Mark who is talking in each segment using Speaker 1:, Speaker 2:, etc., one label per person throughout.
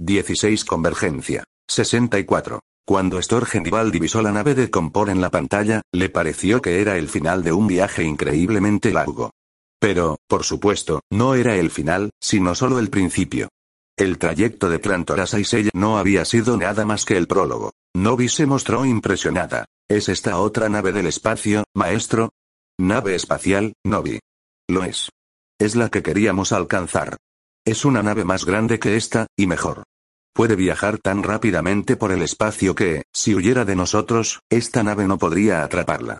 Speaker 1: 16 Convergencia. 64. Cuando Storgendival divisó la nave de Compor en la pantalla, le pareció que era el final de un viaje increíblemente largo. Pero, por supuesto, no era el final, sino solo el principio. El trayecto de Trantor a Saisei no había sido nada más que el prólogo. Novi se mostró impresionada. ¿Es esta otra nave del espacio, maestro? Nave espacial, Novi. Lo es. Es la que queríamos alcanzar. Es una nave más grande que esta, y mejor. Puede viajar tan rápidamente por el espacio que, si huyera de nosotros, esta nave no podría atraparla.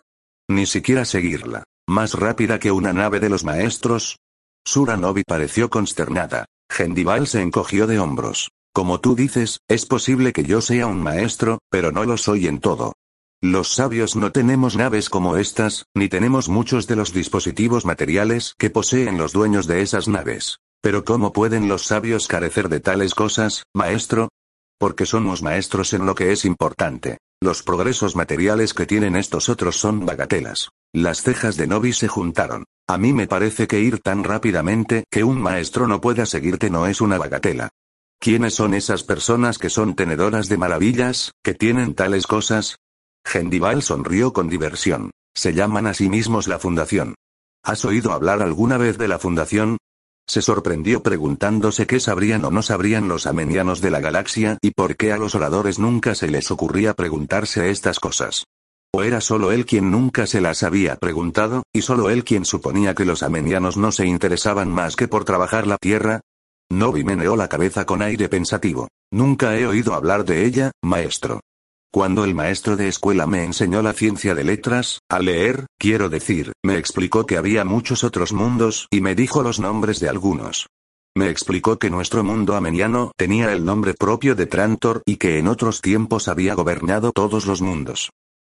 Speaker 1: Ni siquiera seguirla. Más rápida que una nave de los maestros. Suranovi pareció consternada. Gendival se encogió de hombros. Como tú dices, es posible que yo sea un maestro, pero no lo soy en todo. Los sabios no tenemos naves como estas, ni tenemos muchos de los dispositivos materiales que poseen los dueños de esas naves. Pero ¿cómo pueden los sabios carecer de tales cosas, maestro? Porque somos maestros en lo que es importante. Los progresos materiales que tienen estos otros son bagatelas. Las cejas de Novi se juntaron. A mí me parece que ir tan rápidamente que un maestro no pueda seguirte no es una bagatela. ¿Quiénes son esas personas que son tenedoras de maravillas, que tienen tales cosas? Gendival sonrió con diversión. Se llaman a sí mismos la Fundación. ¿Has oído hablar alguna vez de la Fundación? Se sorprendió preguntándose qué sabrían o no sabrían los amenianos de la galaxia y por qué a los oradores nunca se les ocurría preguntarse estas cosas. O era solo él quien nunca se las había preguntado, y solo él quien suponía que los amenianos no se interesaban más que por trabajar la tierra. Novi meneó la cabeza con aire pensativo. Nunca he oído hablar de ella, maestro. Cuando el maestro de escuela me enseñó la ciencia de letras, a leer, quiero decir, me explicó que había muchos otros mundos y me dijo los nombres de algunos. Me explicó que nuestro mundo ameniano tenía el nombre propio de Trantor y que en otros tiempos había gobernado todos los mundos.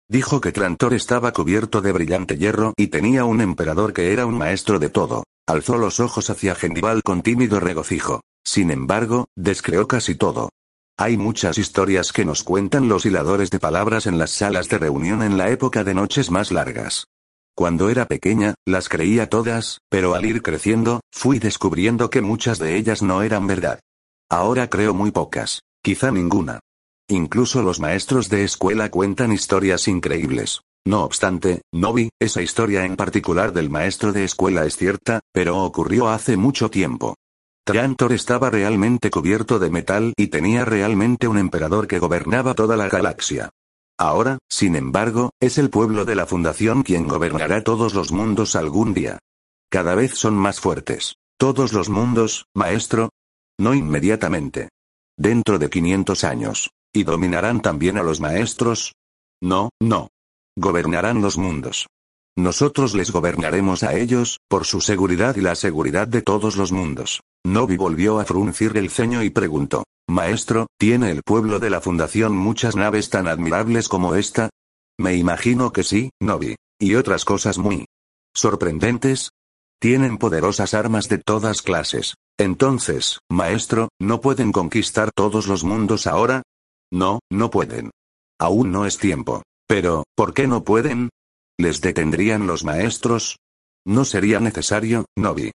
Speaker 1: Dijo que Trantor estaba cubierto de brillante hierro y tenía un emperador que era un maestro de todo. Alzó los ojos hacia Gendival con tímido regocijo. Sin embargo, descreó casi todo. Hay muchas historias que nos cuentan los hiladores de palabras en las salas de reunión en la época de noches más largas. Cuando era pequeña, las creía todas, pero al ir creciendo, fui descubriendo que muchas de ellas no eran verdad. Ahora creo muy pocas, quizá ninguna. Incluso los maestros de escuela cuentan historias increíbles. No obstante, no vi, esa historia en particular del maestro de escuela es cierta, pero ocurrió hace mucho tiempo. Trantor estaba realmente cubierto de metal y tenía realmente un emperador que gobernaba toda la galaxia. Ahora, sin embargo, es el pueblo de la Fundación quien gobernará todos los mundos algún día. Cada vez son más fuertes. Todos los mundos, maestro. No inmediatamente. Dentro de 500 años. ¿Y dominarán también a los maestros? No, no. Gobernarán los mundos. Nosotros les gobernaremos a ellos, por su seguridad y la seguridad de todos los mundos. Novi volvió a fruncir el ceño y preguntó, Maestro, ¿tiene el pueblo de la Fundación muchas naves tan admirables como esta? Me imagino que sí, Novi. Y otras cosas muy sorprendentes. Tienen poderosas armas de todas clases. Entonces, maestro, ¿no pueden conquistar todos los mundos ahora? No, no pueden. Aún no es tiempo. Pero, ¿por qué no pueden? ¿Les detendrían los maestros? No sería necesario, Novi.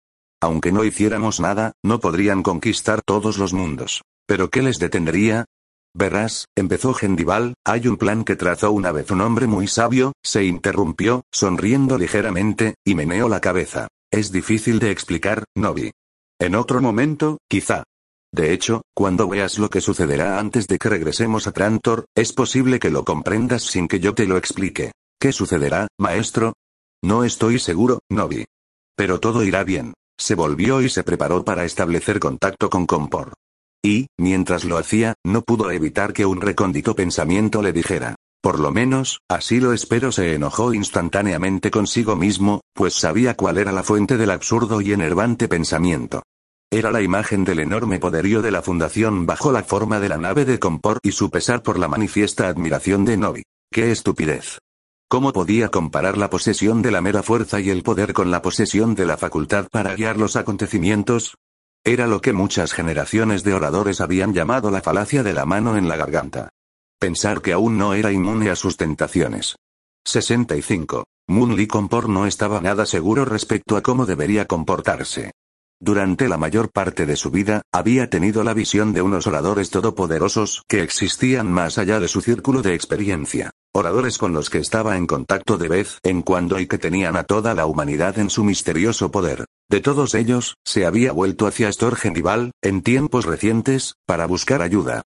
Speaker 1: Aunque no hiciéramos nada, no podrían conquistar todos los mundos. ¿Pero qué les detendría? Verás, empezó Gendival, hay un plan que trazó una vez un hombre muy sabio, se interrumpió, sonriendo ligeramente, y meneó la cabeza. Es difícil de explicar, Novi. En otro momento, quizá. De hecho, cuando veas lo que sucederá antes de que regresemos a Trantor, es posible que lo comprendas sin que yo te lo explique. ¿Qué sucederá, maestro? No estoy seguro, Novi. Pero todo irá bien. Se volvió y se preparó para establecer contacto con Compor. Y, mientras lo hacía, no pudo evitar que un recóndito pensamiento le dijera. Por lo menos, así lo espero. Se enojó instantáneamente consigo mismo, pues sabía cuál era la fuente del absurdo y enervante pensamiento. Era la imagen del enorme poderío de la Fundación bajo la forma de la nave de Compor y su pesar por la manifiesta admiración de Novi. ¡Qué estupidez! ¿Cómo podía comparar la posesión de la mera fuerza y el poder con la posesión de la facultad para guiar los acontecimientos? Era lo que muchas generaciones de oradores habían llamado la falacia de la mano en la garganta. Pensar que aún no era inmune a sus tentaciones. 65. Moon Lee Compor no estaba nada seguro respecto a cómo debería comportarse. Durante la mayor parte de su vida, había tenido la visión de unos oradores todopoderosos que existían más allá de su círculo de experiencia. Oradores con los que estaba en contacto de vez en cuando y que tenían a toda la humanidad en su misterioso poder. De todos ellos, se había vuelto hacia Storgendival, en tiempos recientes, para buscar ayuda.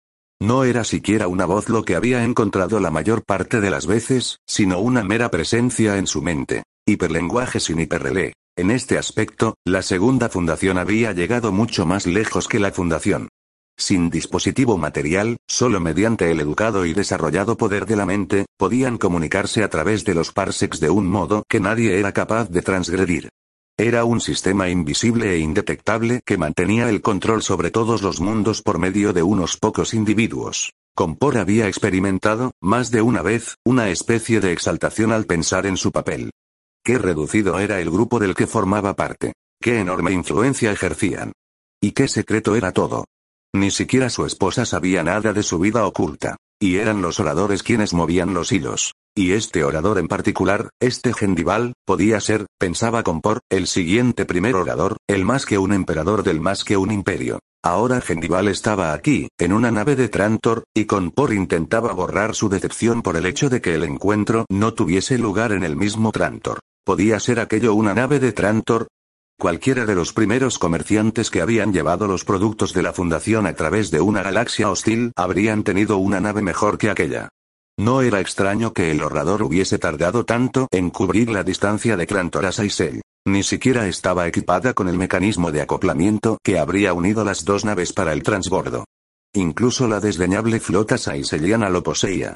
Speaker 1: No era siquiera una voz lo que había encontrado la mayor parte de las veces, sino una mera presencia en su mente. Hiperlenguaje sin hiperrelé. En este aspecto, la segunda fundación había llegado mucho más lejos que la fundación. Sin dispositivo material, solo mediante el educado y desarrollado poder de la mente, podían comunicarse a través de los parsecs de un modo que nadie era capaz de transgredir. Era un sistema invisible e indetectable que mantenía el control sobre todos los mundos por medio de unos pocos individuos. Compor había experimentado, más de una vez, una especie de exaltación al pensar en su papel. Qué reducido era el grupo del que formaba parte. Qué enorme influencia ejercían. Y qué secreto era todo. Ni siquiera su esposa sabía nada de su vida oculta. Y eran los oradores quienes movían los hilos. Y este orador en particular, este Gendival, podía ser, pensaba Compor, el siguiente primer orador, el más que un emperador del más que un imperio. Ahora Gendival estaba aquí, en una nave de Trantor, y Compor intentaba borrar su decepción por el hecho de que el encuentro no tuviese lugar en el mismo Trantor. ¿Podía ser aquello una nave de Trantor? Cualquiera de los primeros comerciantes que habían llevado los productos de la fundación a través de una galaxia hostil habrían tenido una nave mejor que aquella. No era extraño que el orador hubiese tardado tanto en cubrir la distancia de Trantor a Saisel. Ni siquiera estaba equipada con el mecanismo de acoplamiento que habría unido las dos naves para el transbordo. Incluso la desdeñable flota saiseliana lo poseía.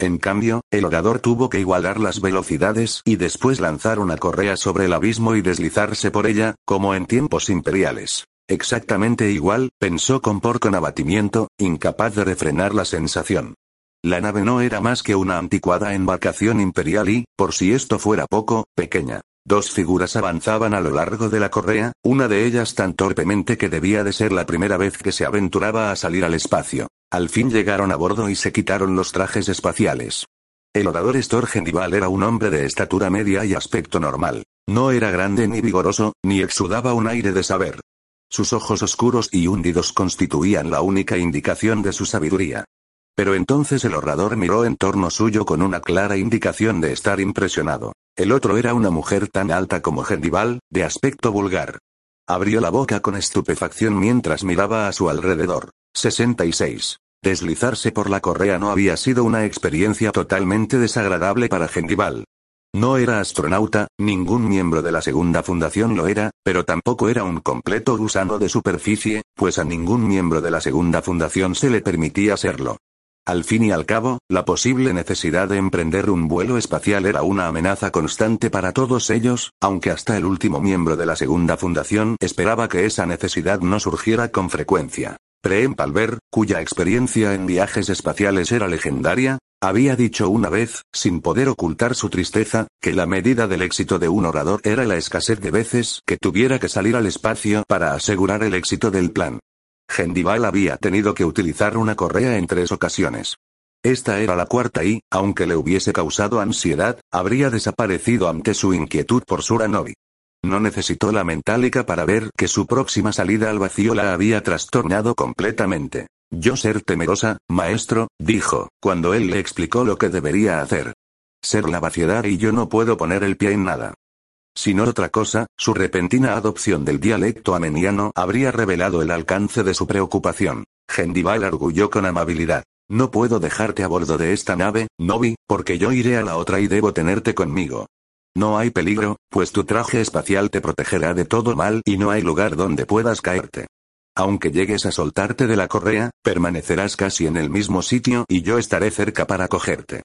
Speaker 1: En cambio, el orador tuvo que igualar las velocidades y después lanzar una correa sobre el abismo y deslizarse por ella, como en tiempos imperiales. Exactamente igual, pensó Compor con abatimiento, incapaz de refrenar la sensación. La nave no era más que una anticuada embarcación imperial y, por si esto fuera poco, pequeña. Dos figuras avanzaban a lo largo de la correa, una de ellas tan torpemente que debía de ser la primera vez que se aventuraba a salir al espacio. Al fin llegaron a bordo y se quitaron los trajes espaciales. El orador Storgendival era un hombre de estatura media y aspecto normal. No era grande ni vigoroso, ni exudaba un aire de saber. Sus ojos oscuros y hundidos constituían la única indicación de su sabiduría. Pero entonces el orador miró en torno suyo con una clara indicación de estar impresionado. El otro era una mujer tan alta como Gendival, de aspecto vulgar. Abrió la boca con estupefacción mientras miraba a su alrededor. 66. Deslizarse por la correa no había sido una experiencia totalmente desagradable para Gendival. No era astronauta, ningún miembro de la segunda fundación lo era, pero tampoco era un completo gusano de superficie, pues a ningún miembro de la segunda fundación se le permitía serlo. Al fin y al cabo, la posible necesidad de emprender un vuelo espacial era una amenaza constante para todos ellos, aunque hasta el último miembro de la segunda fundación esperaba que esa necesidad no surgiera con frecuencia. Preem Palver, cuya experiencia en viajes espaciales era legendaria, había dicho una vez, sin poder ocultar su tristeza, que la medida del éxito de un orador era la escasez de veces que tuviera que salir al espacio para asegurar el éxito del plan. Gendival había tenido que utilizar una correa en tres ocasiones. Esta era la cuarta y, aunque le hubiese causado ansiedad, habría desaparecido ante su inquietud por Suranovi. No necesitó la mentálica para ver que su próxima salida al vacío la había trastornado completamente. Yo ser temerosa, maestro, dijo, cuando él le explicó lo que debería hacer. Ser la vaciedad y yo no puedo poner el pie en nada. Si no otra cosa, su repentina adopción del dialecto ameniano habría revelado el alcance de su preocupación. Gendival arguyó con amabilidad. No puedo dejarte a bordo de esta nave, Novi, porque yo iré a la otra y debo tenerte conmigo. No hay peligro, pues tu traje espacial te protegerá de todo mal y no hay lugar donde puedas caerte. Aunque llegues a soltarte de la correa, permanecerás casi en el mismo sitio y yo estaré cerca para cogerte.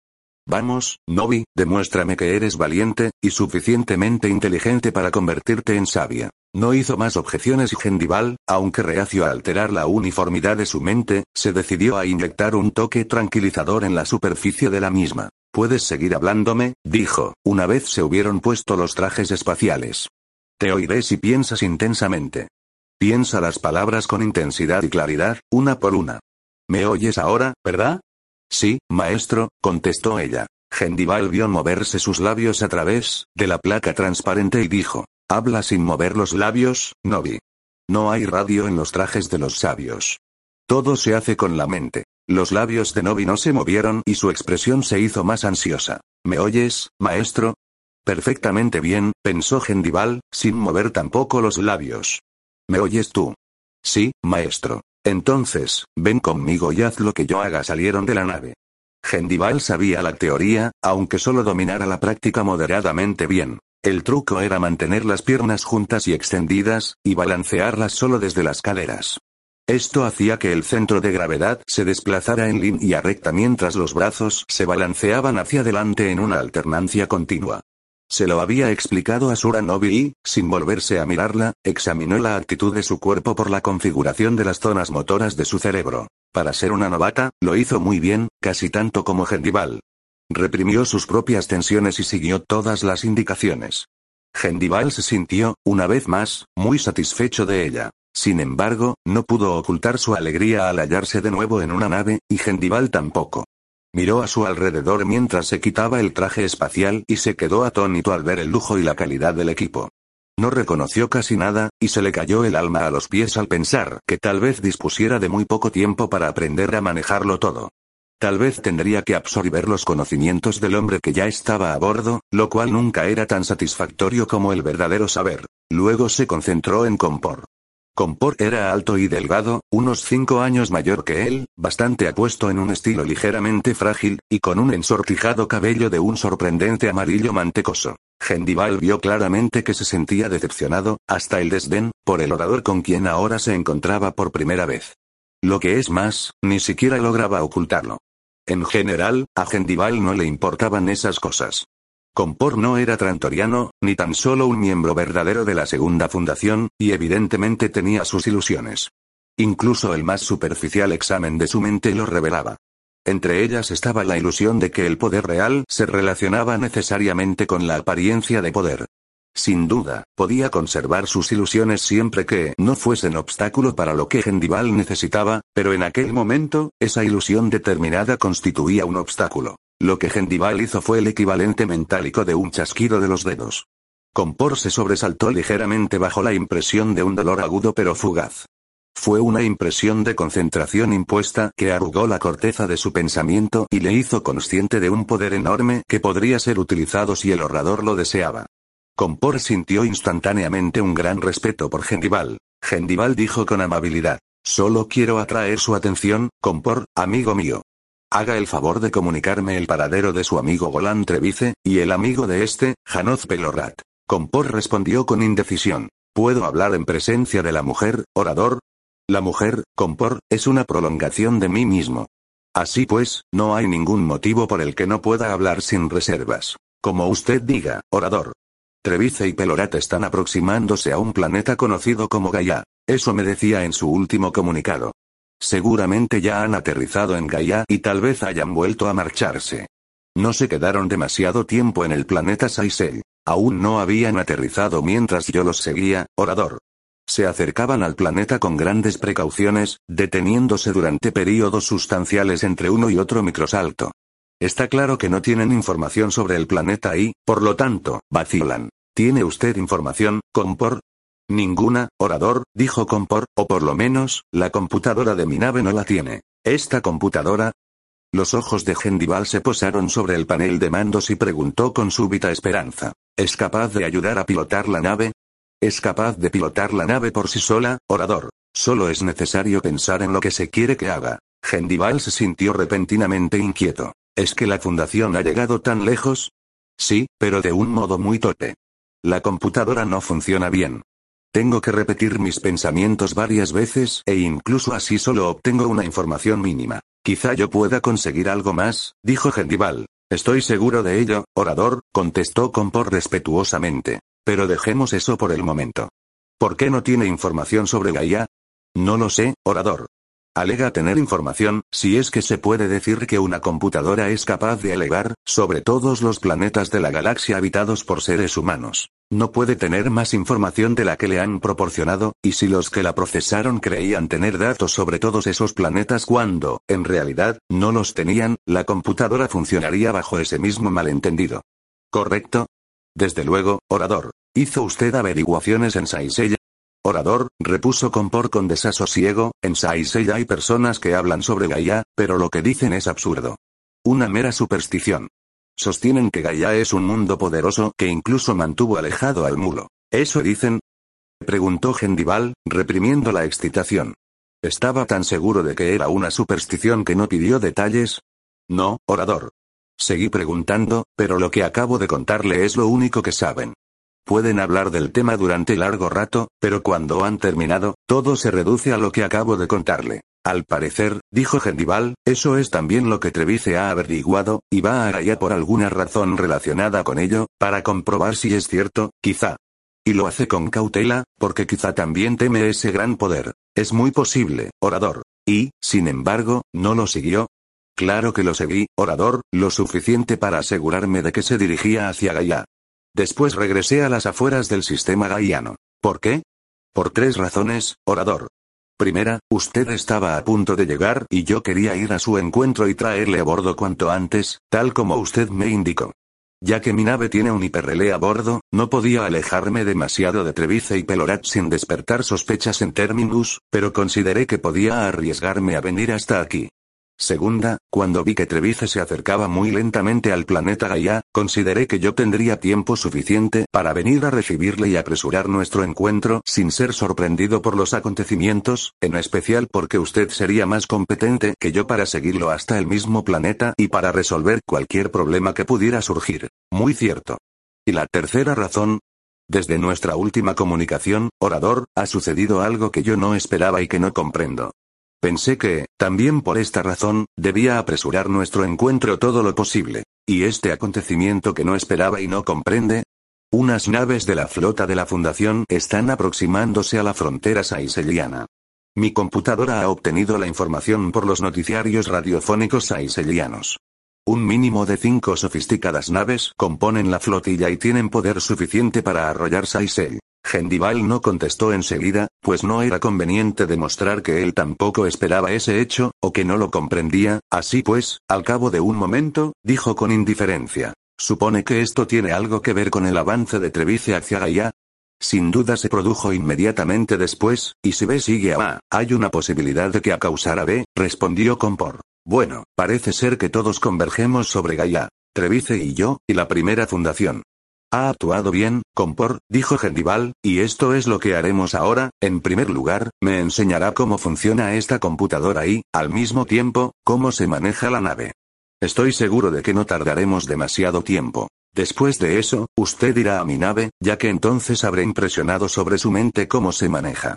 Speaker 1: Vamos, Novi, demuéstrame que eres valiente, y suficientemente inteligente para convertirte en sabia. No hizo más objeciones y Gendival, aunque reacio a alterar la uniformidad de su mente, se decidió a inyectar un toque tranquilizador en la superficie de la misma. Puedes seguir hablándome, dijo, una vez se hubieron puesto los trajes espaciales. Te oiré si piensas intensamente. Piensa las palabras con intensidad y claridad, una por una. ¿Me oyes ahora, verdad? Sí, maestro, contestó ella. Gendival vio moverse sus labios a través de la placa transparente y dijo, Habla sin mover los labios, Novi. No hay radio en los trajes de los sabios. Todo se hace con la mente. Los labios de Novi no se movieron y su expresión se hizo más ansiosa. ¿Me oyes, maestro? Perfectamente bien, pensó Gendival, sin mover tampoco los labios. ¿Me oyes tú? Sí, maestro. Entonces, ven conmigo y haz lo que yo haga. Salieron de la nave. Gendival sabía la teoría, aunque solo dominara la práctica moderadamente bien. El truco era mantener las piernas juntas y extendidas, y balancearlas solo desde las caderas. Esto hacía que el centro de gravedad se desplazara en línea recta mientras los brazos se balanceaban hacia adelante en una alternancia continua. Se lo había explicado a Sura Novi y, sin volverse a mirarla, examinó la actitud de su cuerpo por la configuración de las zonas motoras de su cerebro. Para ser una novata, lo hizo muy bien, casi tanto como Gendival. Reprimió sus propias tensiones y siguió todas las indicaciones. Gendival se sintió, una vez más, muy satisfecho de ella. Sin embargo, no pudo ocultar su alegría al hallarse de nuevo en una nave, y Gendival tampoco. Miró a su alrededor mientras se quitaba el traje espacial y se quedó atónito al ver el lujo y la calidad del equipo. No reconoció casi nada, y se le cayó el alma a los pies al pensar que tal vez dispusiera de muy poco tiempo para aprender a manejarlo todo. Tal vez tendría que absorber los conocimientos del hombre que ya estaba a bordo, lo cual nunca era tan satisfactorio como el verdadero saber. Luego se concentró en Compor. Compor era alto y delgado, unos cinco años mayor que él, bastante apuesto en un estilo ligeramente frágil, y con un ensortijado cabello de un sorprendente amarillo mantecoso. Gendival vio claramente que se sentía decepcionado, hasta el desdén, por el orador con quien ahora se encontraba por primera vez. Lo que es más, ni siquiera lograba ocultarlo. En general, a Gendival no le importaban esas cosas. Compor no era trantoriano, ni tan solo un miembro verdadero de la segunda fundación, y evidentemente tenía sus ilusiones. Incluso el más superficial examen de su mente lo revelaba. Entre ellas estaba la ilusión de que el poder real se relacionaba necesariamente con la apariencia de poder. Sin duda, podía conservar sus ilusiones siempre que no fuesen obstáculo para lo que Gendival necesitaba, pero en aquel momento, esa ilusión determinada constituía un obstáculo. Lo que Gendival hizo fue el equivalente mentálico de un chasquido de los dedos. Compor se sobresaltó ligeramente bajo la impresión de un dolor agudo pero fugaz. Fue una impresión de concentración impuesta que arrugó la corteza de su pensamiento y le hizo consciente de un poder enorme que podría ser utilizado si el orador lo deseaba. Compor sintió instantáneamente un gran respeto por Gendival. Gendival dijo con amabilidad. Solo quiero atraer su atención, Compor, amigo mío. Haga el favor de comunicarme el paradero de su amigo Golan Trevice, y el amigo de este, Janoz Pelorat. Compor respondió con indecisión. ¿Puedo hablar en presencia de la mujer, orador? La mujer, Compor, es una prolongación de mí mismo. Así pues, no hay ningún motivo por el que no pueda hablar sin reservas. Como usted diga, orador. Trevice y Pelorat están aproximándose a un planeta conocido como Gaia. Eso me decía en su último comunicado. Seguramente ya han aterrizado en Gaia y tal vez hayan vuelto a marcharse. No se quedaron demasiado tiempo en el planeta Saisel. Aún no habían aterrizado mientras yo los seguía, orador. Se acercaban al planeta con grandes precauciones, deteniéndose durante períodos sustanciales entre uno y otro microsalto. Está claro que no tienen información sobre el planeta y, por lo tanto, vacilan. ¿Tiene usted información, Compor? Ninguna, orador, dijo Compor, o por lo menos, la computadora de mi nave no la tiene. ¿Esta computadora? Los ojos de Gendival se posaron sobre el panel de mandos y preguntó con súbita esperanza. ¿Es capaz de ayudar a pilotar la nave? ¿Es capaz de pilotar la nave por sí sola, orador? Solo es necesario pensar en lo que se quiere que haga. Gendival se sintió repentinamente inquieto. ¿Es que la fundación ha llegado tan lejos? Sí, pero de un modo muy torpe. La computadora no funciona bien. Tengo que repetir mis pensamientos varias veces e incluso así solo obtengo una información mínima. Quizá yo pueda conseguir algo más, dijo Gendival. Estoy seguro de ello, orador, contestó Compor respetuosamente. Pero dejemos eso por el momento. ¿Por qué no tiene información sobre Gaia? No lo sé, orador. Alega tener información, si es que se puede decir que una computadora es capaz de alegar, sobre todos los planetas de la galaxia habitados por seres humanos. No puede tener más información de la que le han proporcionado, y si los que la procesaron creían tener datos sobre todos esos planetas cuando, en realidad, no los tenían, la computadora funcionaría bajo ese mismo malentendido. ¿Correcto? Desde luego, orador. ¿Hizo usted averiguaciones en Saisella? Orador, repuso Compor con desasosiego, en Saisei hay personas que hablan sobre Gaia, pero lo que dicen es absurdo. Una mera superstición. Sostienen que Gaia es un mundo poderoso que incluso mantuvo alejado al mulo. ¿Eso dicen? Preguntó Gendival, reprimiendo la excitación. Estaba tan seguro de que era una superstición que no pidió detalles. No, orador. Seguí preguntando, pero lo que acabo de contarle es lo único que saben. Pueden hablar del tema durante largo rato, pero cuando han terminado, todo se reduce a lo que acabo de contarle. Al parecer, dijo Gendival, eso es también lo que Trevice ha averiguado, y va a Gaia por alguna razón relacionada con ello, para comprobar si es cierto, quizá. Y lo hace con cautela, porque quizá también teme ese gran poder. Es muy posible, orador. Y, sin embargo, no lo siguió. Claro que lo seguí, orador, lo suficiente para asegurarme de que se dirigía hacia Gaia. Después regresé a las afueras del sistema gaiano. ¿Por qué? Por tres razones, orador. Primera, usted estaba a punto de llegar y yo quería ir a su encuentro y traerle a bordo cuanto antes, tal como usted me indicó. Ya que mi nave tiene un hiperrelé a bordo, no podía alejarme demasiado de Trevice y Pelorat sin despertar sospechas en Terminus, pero consideré que podía arriesgarme a venir hasta aquí. Segunda, cuando vi que Trevice se acercaba muy lentamente al planeta Gaia, consideré que yo tendría tiempo suficiente para venir a recibirle y apresurar nuestro encuentro sin ser sorprendido por los acontecimientos, en especial porque usted sería más competente que yo para seguirlo hasta el mismo planeta y para resolver cualquier problema que pudiera surgir. Muy cierto. Y la tercera razón, desde nuestra última comunicación, orador, ha sucedido algo que yo no esperaba y que no comprendo. Pensé que, también por esta razón, debía apresurar nuestro encuentro todo lo posible. ¿Y este acontecimiento que no esperaba y no comprende? Unas naves de la flota de la Fundación están aproximándose a la frontera saiseliana. Mi computadora ha obtenido la información por los noticiarios radiofónicos saiselianos. Un mínimo de cinco sofisticadas naves componen la flotilla y tienen poder suficiente para arrollar Saisel. Gendival no contestó enseguida, pues no era conveniente demostrar que él tampoco esperaba ese hecho, o que no lo comprendía, así pues, al cabo de un momento, dijo con indiferencia. ¿Supone que esto tiene algo que ver con el avance de Trevice hacia Gaia? Sin duda se produjo inmediatamente después, y si B sigue a A, hay una posibilidad de que a causar a B, respondió Compor. Bueno, parece ser que todos convergemos sobre Gaia. Trevice y yo, y la primera fundación. Ha actuado bien, Compor, dijo Gendival, y esto es lo que haremos ahora, en primer lugar, me enseñará cómo funciona esta computadora y, al mismo tiempo, cómo se maneja la nave. Estoy seguro de que no tardaremos demasiado tiempo. Después de eso, usted irá a mi nave, ya que entonces habré impresionado sobre su mente cómo se maneja.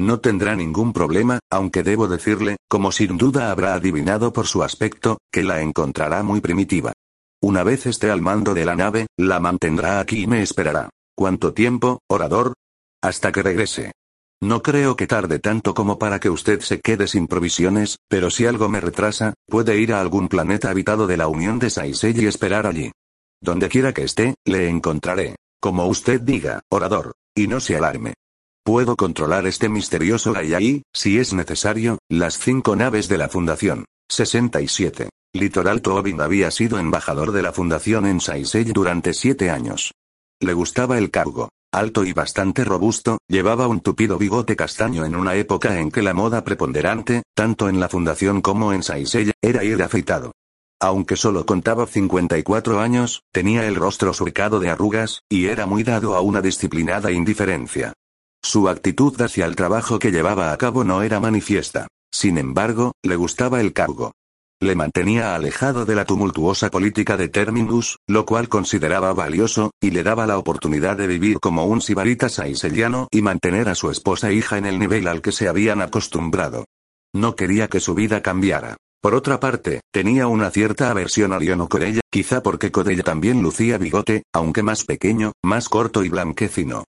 Speaker 1: No tendrá ningún problema, aunque debo decirle, como sin duda habrá adivinado por su aspecto, que la encontrará muy primitiva. Una vez esté al mando de la nave, la mantendrá aquí y me esperará. ¿Cuánto tiempo, orador? Hasta que regrese. No creo que tarde tanto como para que usted se quede sin provisiones, pero si algo me retrasa, puede ir a algún planeta habitado de la Unión de Saisei y esperar allí. Donde quiera que esté, le encontraré. Como usted diga, orador. Y no se alarme. Puedo controlar este misterioso y, si es necesario, las cinco naves de la Fundación. 67. Litoral Tobin había sido embajador de la fundación en Saisei durante siete años. Le gustaba el cargo. Alto y bastante robusto, llevaba un tupido bigote castaño en una época en que la moda preponderante, tanto en la fundación como en Saisei, era ir afeitado. Aunque solo contaba 54 años, tenía el rostro surcado de arrugas, y era muy dado a una disciplinada indiferencia. Su actitud hacia el trabajo que llevaba a cabo no era manifiesta. Sin embargo, le gustaba el cargo. Le mantenía alejado de la tumultuosa política de Terminus, lo cual consideraba valioso, y le daba la oportunidad de vivir como un sibarita saiseliano y mantener a su esposa e hija en el nivel al que se habían acostumbrado. No quería que su vida cambiara. Por otra parte, tenía una cierta aversión a Liono Corella, quizá porque Corella también lucía bigote, aunque más pequeño, más corto y blanquecino.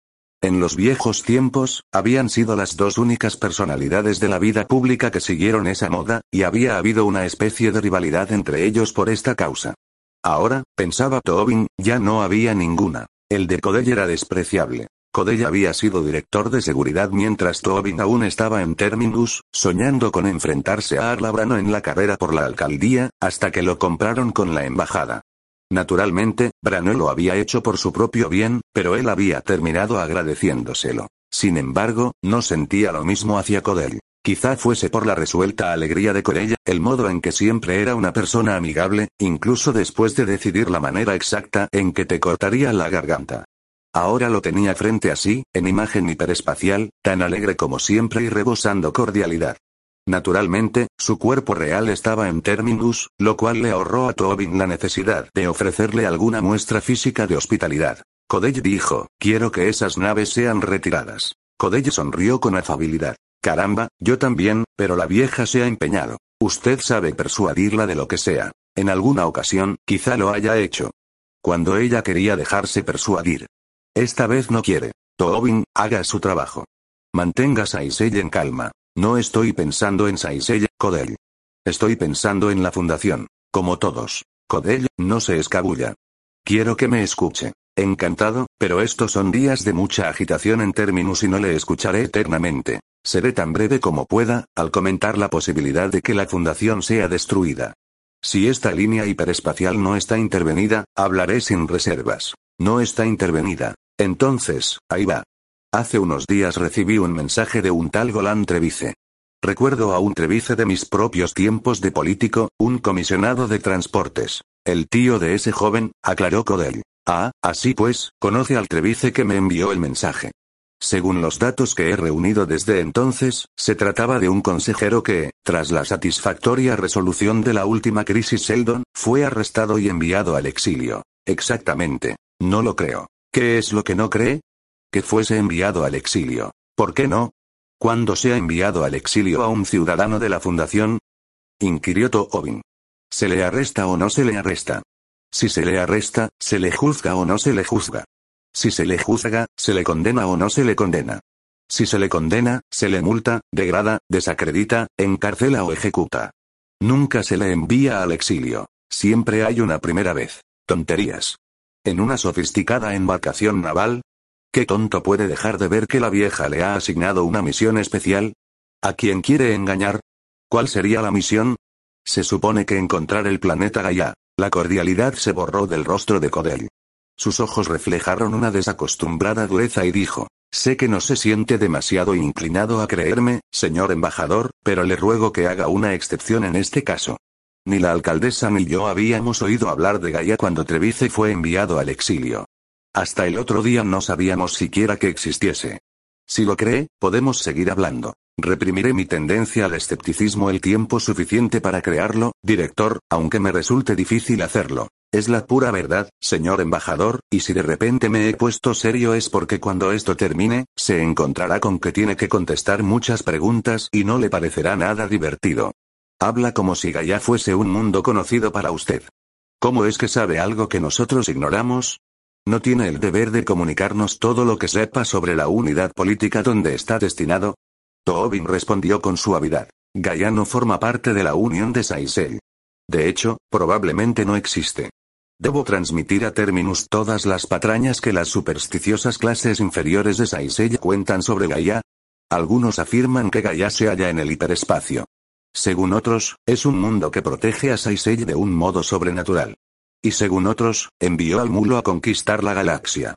Speaker 1: En los viejos tiempos, habían sido las dos únicas personalidades de la vida pública que siguieron esa moda, y había habido una especie de rivalidad entre ellos por esta causa. Ahora, pensaba Tobin, ya no había ninguna. El de Codell era despreciable. Codell había sido director de seguridad mientras Tobin aún estaba en Terminus, soñando con enfrentarse a Arlabrano en la carrera por la alcaldía, hasta que lo compraron con la embajada. Naturalmente, Brano lo había hecho por su propio bien, pero él había terminado agradeciéndoselo. Sin embargo, no sentía lo mismo hacia Codell. Quizá fuese por la resuelta alegría de Corella, el modo en que siempre era una persona amigable, incluso después de decidir la manera exacta en que te cortaría la garganta. Ahora lo tenía frente a sí, en imagen hiperespacial, tan alegre como siempre y rebosando cordialidad. Naturalmente, su cuerpo real estaba en Terminus, lo cual le ahorró a Tobin la necesidad de ofrecerle alguna muestra física de hospitalidad. Codell dijo, quiero que esas naves sean retiradas. Codell sonrió con afabilidad. Caramba, yo también, pero la vieja se ha empeñado. Usted sabe persuadirla de lo que sea. En alguna ocasión, quizá lo haya hecho. Cuando ella quería dejarse persuadir. Esta vez no quiere. Tobin, haga su trabajo. Mantenga a en calma. No estoy pensando en Saisei, Codell. Estoy pensando en la fundación. Como todos. Codell, no se escabulla. Quiero que me escuche. Encantado, pero estos son días de mucha agitación en términos y no le escucharé eternamente. Seré tan breve como pueda, al comentar la posibilidad de que la fundación sea destruida. Si esta línea hiperespacial no está intervenida, hablaré sin reservas. No está intervenida. Entonces, ahí va. Hace unos días recibí un mensaje de un tal Golan Trevice. Recuerdo a un Trevice de mis propios tiempos de político, un comisionado de transportes. El tío de ese joven, aclaró Codell. Ah, así pues, conoce al Trevice que me envió el mensaje. Según los datos que he reunido desde entonces, se trataba de un consejero que, tras la satisfactoria resolución de la última crisis Sheldon, fue arrestado y enviado al exilio. Exactamente. No lo creo. ¿Qué es lo que no cree? Que fuese enviado al exilio. ¿Por qué no? ¿Cuándo se ha enviado al exilio a un ciudadano de la Fundación? inquirió Tobin. ¿Se le arresta o no se le arresta? Si se le arresta, ¿se le juzga o no se le juzga? Si se le juzga, ¿se le condena o no se le condena? Si se le condena, se le multa, degrada, desacredita, encarcela o ejecuta. Nunca se le envía al exilio. Siempre hay una primera vez. Tonterías. En una sofisticada embarcación naval, ¿Qué tonto puede dejar de ver que la vieja le ha asignado una misión especial? ¿A quién quiere engañar? ¿Cuál sería la misión? Se supone que encontrar el planeta Gaia. La cordialidad se borró del rostro de Codell. Sus ojos reflejaron una desacostumbrada dureza y dijo, Sé que no se siente demasiado inclinado a creerme, señor embajador, pero le ruego que haga una excepción en este caso. Ni la alcaldesa ni yo habíamos oído hablar de Gaia cuando Trevice fue enviado al exilio. Hasta el otro día no sabíamos siquiera que existiese. Si lo cree, podemos seguir hablando. Reprimiré mi tendencia al escepticismo el tiempo suficiente para crearlo, director, aunque me resulte difícil hacerlo. Es la pura verdad, señor embajador, y si de repente me he puesto serio es porque cuando esto termine, se encontrará con que tiene que contestar muchas preguntas y no le parecerá nada divertido. Habla como si Gaia fuese un mundo conocido para usted. ¿Cómo es que sabe algo que nosotros ignoramos? ¿No tiene el deber de comunicarnos todo lo que sepa sobre la unidad política donde está destinado? Tobin respondió con suavidad. Gaia no forma parte de la Unión de Saisel. De hecho, probablemente no existe. Debo transmitir a Terminus todas las patrañas que las supersticiosas clases inferiores de Saisel cuentan sobre Gaia. Algunos afirman que Gaia se halla en el hiperespacio. Según otros, es un mundo que protege a Saisei de un modo sobrenatural. Y según otros, envió al mulo a conquistar la galaxia.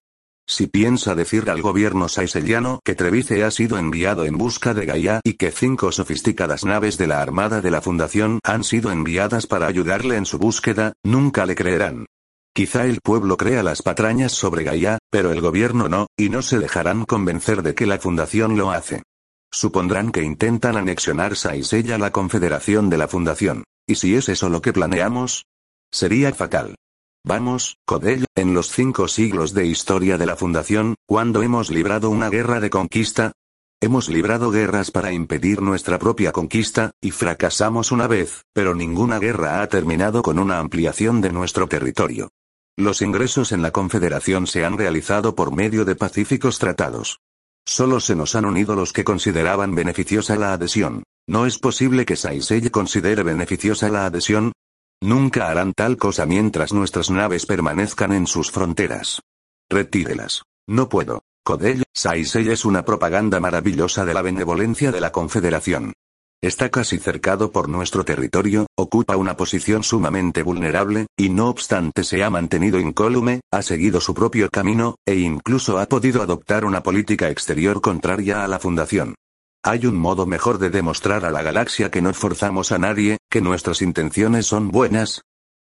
Speaker 1: Si piensa decir al gobierno saiseliano que Trevice ha sido enviado en busca de Gaia y que cinco sofisticadas naves de la Armada de la Fundación han sido enviadas para ayudarle en su búsqueda, nunca le creerán. Quizá el pueblo crea las patrañas sobre Gaia, pero el gobierno no, y no se dejarán convencer de que la Fundación lo hace. Supondrán que intentan anexionar Saisella a la Confederación de la Fundación. ¿Y si es eso lo que planeamos? Sería fatal. Vamos, Codell, en los cinco siglos de historia de la Fundación, cuando hemos librado una guerra de conquista, hemos librado guerras para impedir nuestra propia conquista, y fracasamos una vez, pero ninguna guerra ha terminado con una ampliación de nuestro territorio. Los ingresos en la Confederación se han realizado por medio de pacíficos tratados. Solo se nos han unido los que consideraban beneficiosa la adhesión. ¿No es posible que Saisei considere beneficiosa la adhesión? Nunca harán tal cosa mientras nuestras naves permanezcan en sus fronteras. Retírelas. No puedo. Codell, Saisei es una propaganda maravillosa de la benevolencia de la Confederación. Está casi cercado por nuestro territorio, ocupa una posición sumamente vulnerable, y no obstante se ha mantenido incólume, ha seguido su propio camino, e incluso ha podido adoptar una política exterior contraria a la Fundación. Hay un modo mejor de demostrar a la galaxia que no forzamos a nadie, que nuestras intenciones son buenas.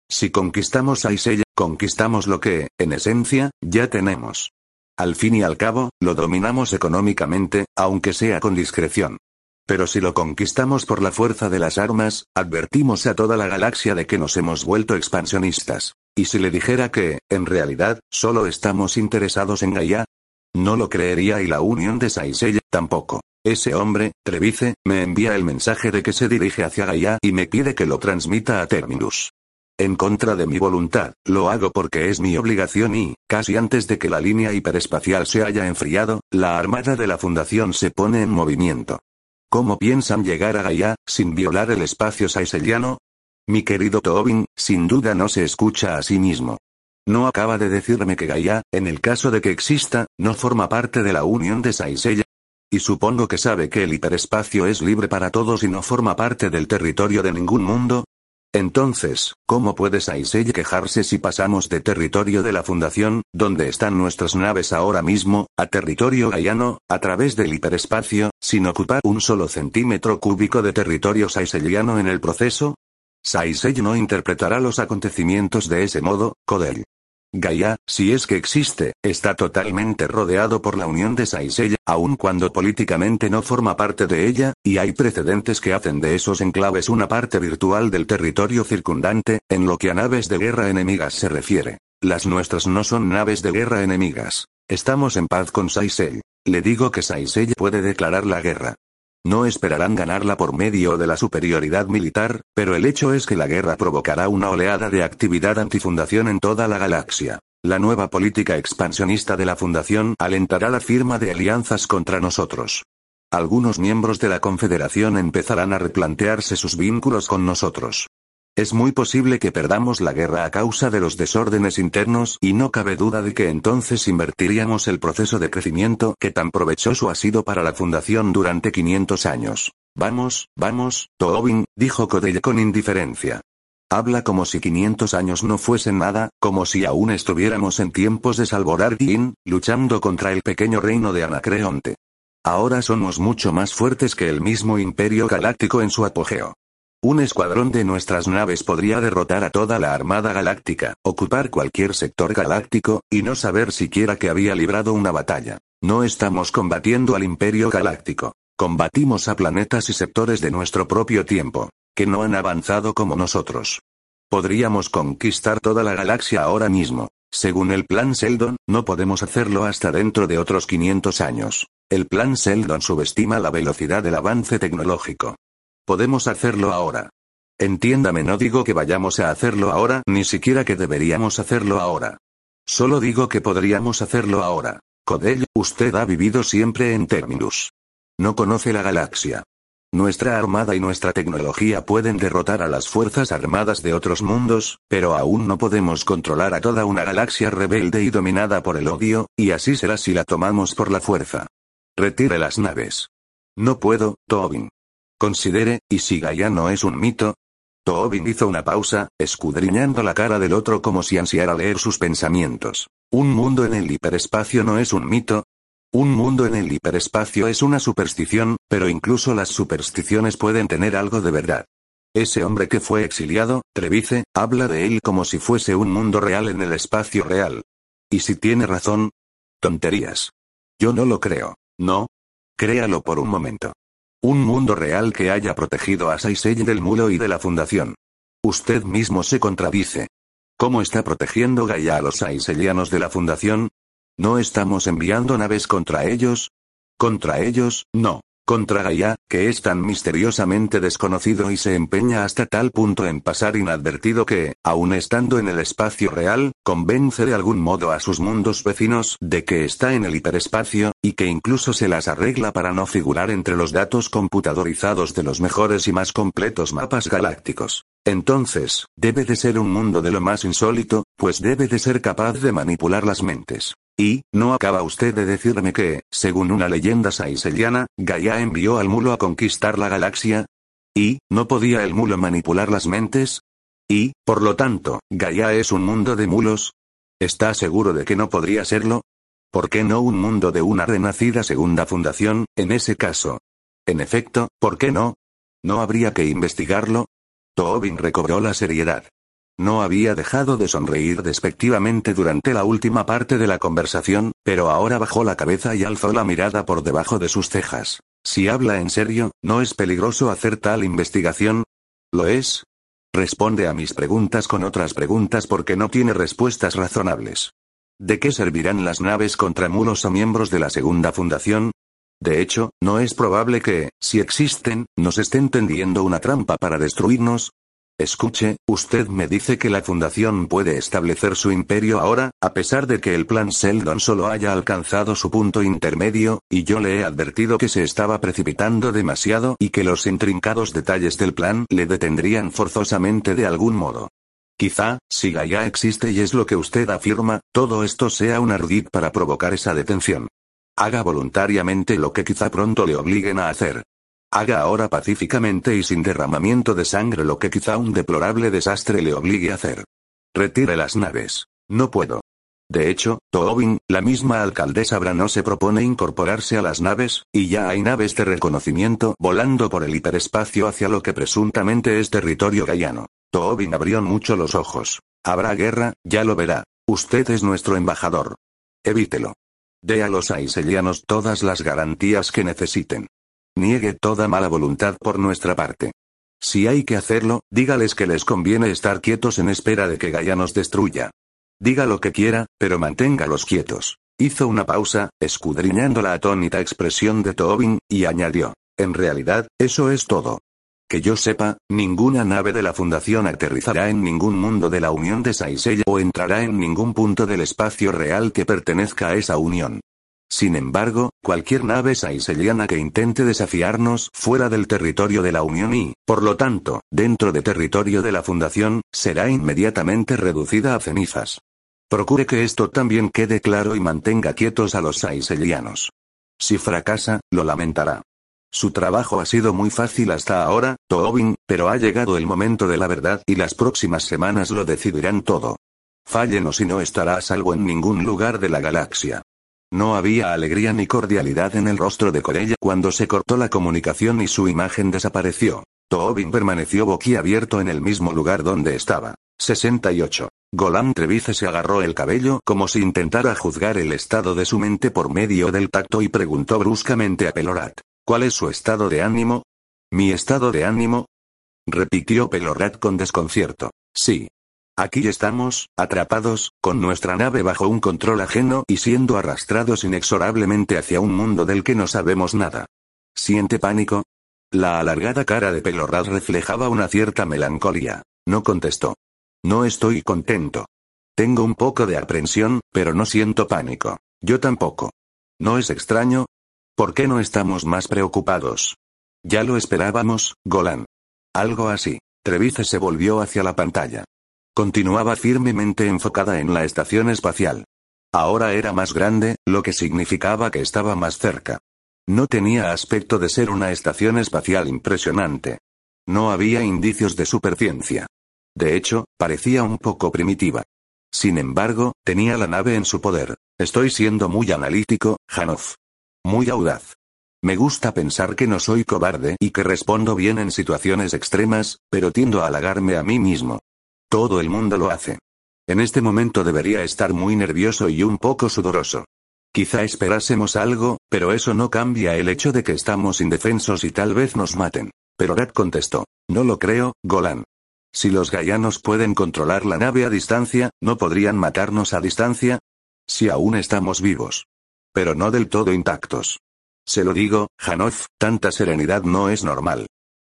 Speaker 1: Si conquistamos a Isella, conquistamos lo que, en esencia, ya tenemos. Al fin y al cabo, lo dominamos económicamente, aunque sea con discreción. Pero si lo conquistamos por la fuerza de las armas, advertimos a toda la galaxia de que nos hemos vuelto expansionistas. ¿Y si le dijera que, en realidad, solo estamos interesados en Gaia? No lo creería y la unión de Saisella tampoco. Ese hombre, Trevice, me envía el mensaje de que se dirige hacia Gaia y me pide que lo transmita a Terminus. En contra de mi voluntad, lo hago porque es mi obligación y, casi antes de que la línea hiperespacial se haya enfriado, la armada de la Fundación se pone en movimiento. ¿Cómo piensan llegar a Gaia, sin violar el espacio saiseliano? Mi querido Tobin, sin duda no se escucha a sí mismo. No acaba de decirme que Gaia, en el caso de que exista, no forma parte de la unión de Saisella. Y supongo que sabe que el hiperespacio es libre para todos y no forma parte del territorio de ningún mundo, entonces, ¿cómo puede Saisei quejarse si pasamos de territorio de la Fundación, donde están nuestras naves ahora mismo, a territorio gaiano, a través del hiperespacio, sin ocupar un solo centímetro cúbico de territorio saiseliano en el proceso? Saisei no interpretará los acontecimientos de ese modo, Codel. Gaia, si es que existe, está totalmente rodeado por la unión de Saisei, aun cuando políticamente no forma parte de ella, y hay precedentes que hacen de esos enclaves una parte virtual del territorio circundante, en lo que a naves de guerra enemigas se refiere. Las nuestras no son naves de guerra enemigas. Estamos en paz con Saisei. Le digo que Saisei puede declarar la guerra. No esperarán ganarla por medio de la superioridad militar, pero el hecho es que la guerra provocará una oleada de actividad antifundación en toda la galaxia. La nueva política expansionista de la Fundación alentará la firma de alianzas contra nosotros. Algunos miembros de la Confederación empezarán a replantearse sus vínculos con nosotros. Es muy posible que perdamos la guerra a causa de los desórdenes internos y no cabe duda de que entonces invertiríamos el proceso de crecimiento que tan provechoso ha sido para la Fundación durante 500 años. Vamos, vamos, Tobin, dijo Codell con indiferencia. Habla como si 500 años no fuesen nada, como si aún estuviéramos en tiempos de Salvorardin, luchando contra el pequeño reino de Anacreonte. Ahora somos mucho más fuertes que el mismo imperio galáctico en su apogeo. Un escuadrón de nuestras naves podría derrotar a toda la Armada Galáctica, ocupar cualquier sector galáctico, y no saber siquiera que había librado una batalla. No estamos combatiendo al Imperio Galáctico. Combatimos a planetas y sectores de nuestro propio tiempo, que no han avanzado como nosotros. Podríamos conquistar toda la galaxia ahora mismo. Según el plan Seldon, no podemos hacerlo hasta dentro de otros 500 años. El plan Seldon subestima la velocidad del avance tecnológico. Podemos hacerlo ahora. Entiéndame, no digo que vayamos a hacerlo ahora, ni siquiera que deberíamos hacerlo ahora. Solo digo que podríamos hacerlo ahora. Codell, usted ha vivido siempre en Terminus. No conoce la galaxia. Nuestra armada y nuestra tecnología pueden derrotar a las fuerzas armadas de otros mundos, pero aún no podemos controlar a toda una galaxia rebelde y dominada por el odio, y así será si la tomamos por la fuerza. Retire las naves. No puedo, Tobin. Considere, ¿y si Gaia no es un mito? Tobin hizo una pausa, escudriñando la cara del otro como si ansiara leer sus pensamientos. ¿Un mundo en el hiperespacio no es un mito? Un mundo en el hiperespacio es una superstición, pero incluso las supersticiones pueden tener algo de verdad. Ese hombre que fue exiliado, Trevice, habla de él como si fuese un mundo real en el espacio real. ¿Y si tiene razón? Tonterías. Yo no lo creo. No. Créalo por un momento. Un mundo real que haya protegido a Saisei del mulo y de la fundación. Usted mismo se contradice. ¿Cómo está protegiendo Gaia a los saiselianos de la fundación? ¿No estamos enviando naves contra ellos? Contra ellos, no. Contra Gaia, que es tan misteriosamente desconocido y se empeña hasta tal punto en pasar inadvertido que, aun estando en el espacio real, convence de algún modo a sus mundos vecinos de que está en el hiperespacio, y que incluso se las arregla para no figurar entre los datos computadorizados de los mejores y más completos mapas galácticos. Entonces, debe de ser un mundo de lo más insólito, pues debe de ser capaz de manipular las mentes. Y, ¿no acaba usted de decirme que, según una leyenda saiseliana, Gaia envió al mulo a conquistar la galaxia? ¿Y, no podía el mulo manipular las mentes? Y, por lo tanto, Gaia es un mundo de mulos? ¿Está seguro de que no podría serlo? ¿Por qué no un mundo de una renacida segunda fundación, en ese caso? En efecto, ¿por qué no? ¿No habría que investigarlo? Tobin recobró la seriedad. No había dejado de sonreír despectivamente durante la última parte de la conversación, pero ahora bajó la cabeza y alzó la mirada por debajo de sus cejas. Si habla en serio, ¿no es peligroso hacer tal investigación? ¿Lo es? Responde a mis preguntas con otras preguntas porque no tiene respuestas razonables. ¿De qué servirán las naves contra mulos o miembros de la segunda fundación? De hecho, no es probable que, si existen, nos estén tendiendo una trampa para destruirnos, Escuche, usted me dice que la Fundación puede establecer su imperio ahora, a pesar de que el plan Sheldon solo haya alcanzado su punto intermedio, y yo le he advertido que se estaba precipitando demasiado y que los intrincados detalles del plan le detendrían forzosamente de algún modo. Quizá, si Gaia existe y es lo que usted afirma, todo esto sea un ardid para provocar esa detención. Haga voluntariamente lo que quizá pronto le obliguen a hacer. Haga ahora pacíficamente y sin derramamiento de sangre lo que quizá un deplorable desastre le obligue a hacer. Retire las naves. No puedo. De hecho, Tobin, la misma alcaldesa Brano se propone incorporarse a las naves, y ya hay naves de reconocimiento volando por el hiperespacio hacia lo que presuntamente es territorio gaiano. Tobin abrió mucho los ojos. Habrá guerra, ya lo verá. Usted es nuestro embajador. Evítelo. Dé a los aiselianos todas las garantías que necesiten. Niegue toda mala voluntad por nuestra parte. Si hay que hacerlo, dígales que les conviene estar quietos en espera de que Gaia nos destruya. Diga lo que quiera, pero manténgalos quietos. Hizo una pausa, escudriñando la atónita expresión de Tobin, y añadió. En realidad, eso es todo. Que yo sepa, ninguna nave de la Fundación aterrizará en ningún mundo de la Unión de Saisella o entrará en ningún punto del espacio real que pertenezca a esa unión. Sin embargo, cualquier nave saiseliana que intente desafiarnos fuera del territorio de la Unión y, por lo tanto, dentro de territorio de la Fundación, será inmediatamente reducida a cenizas. Procure que esto también quede claro y mantenga quietos a los saiselianos. Si fracasa, lo lamentará. Su trabajo ha sido muy fácil hasta ahora, Tobin, pero ha llegado el momento de la verdad y las próximas semanas lo decidirán todo. Fállenos y no estará a salvo en ningún lugar de la galaxia. No había alegría ni cordialidad en el rostro de Corella cuando se cortó la comunicación y su imagen desapareció. Tobin permaneció boquiabierto en el mismo lugar donde estaba. 68. Golan Trevice se agarró el cabello como si intentara juzgar el estado de su mente por medio del tacto y preguntó bruscamente a Pelorat. ¿Cuál es su estado de ánimo? ¿Mi estado de ánimo? repitió Pelorat con desconcierto. Sí, Aquí estamos, atrapados, con nuestra nave bajo un control ajeno y siendo arrastrados inexorablemente hacia un mundo del que no sabemos nada. ¿Siente pánico? La alargada cara de Pelorrad reflejaba una cierta melancolía. No contestó. No estoy contento. Tengo un poco de aprensión, pero no siento pánico. Yo tampoco. ¿No es extraño? ¿Por qué no estamos más preocupados? Ya lo esperábamos, Golan. Algo así. Trevice se volvió hacia la pantalla. Continuaba firmemente enfocada en la estación espacial. Ahora era más grande, lo que significaba que estaba más cerca. No tenía aspecto de ser una estación espacial impresionante. No había indicios de superciencia. De hecho, parecía un poco primitiva. Sin embargo, tenía la nave en su poder. Estoy siendo muy analítico, Hanoff. Muy audaz. Me gusta pensar que no soy cobarde y que respondo bien en situaciones extremas, pero tiendo a halagarme a mí mismo. Todo el mundo lo hace. En este momento debería estar muy nervioso y un poco sudoroso. Quizá esperásemos algo, pero eso no cambia el hecho de que estamos indefensos y tal vez nos maten. Pero Rat contestó. No lo creo, Golan. Si los gallanos pueden controlar la nave a distancia, ¿no podrían matarnos a distancia? Si aún estamos vivos. Pero no del todo intactos. Se lo digo, Hanoff, tanta serenidad no es normal.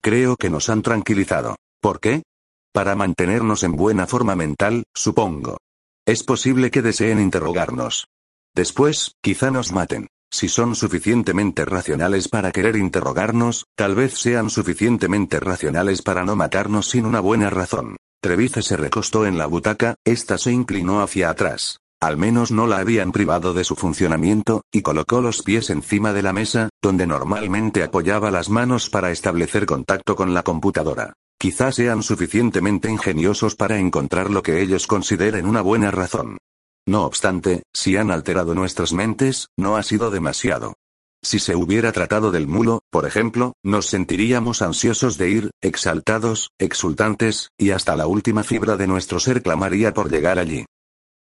Speaker 1: Creo que nos han tranquilizado. ¿Por qué? Para mantenernos en buena forma mental, supongo. Es posible que deseen interrogarnos. Después, quizá nos maten. Si son suficientemente racionales para querer interrogarnos, tal vez sean suficientemente racionales para no matarnos sin una buena razón. Trevice se recostó en la butaca, ésta se inclinó hacia atrás. Al menos no la habían privado de su funcionamiento, y colocó los pies encima de la mesa, donde normalmente apoyaba las manos para establecer contacto con la computadora. Quizás sean suficientemente ingeniosos para encontrar lo que ellos consideren una buena razón. No obstante, si han alterado nuestras mentes, no ha sido demasiado. Si se hubiera tratado del mulo, por ejemplo, nos sentiríamos ansiosos de ir, exaltados, exultantes, y hasta la última fibra de nuestro ser clamaría por llegar allí.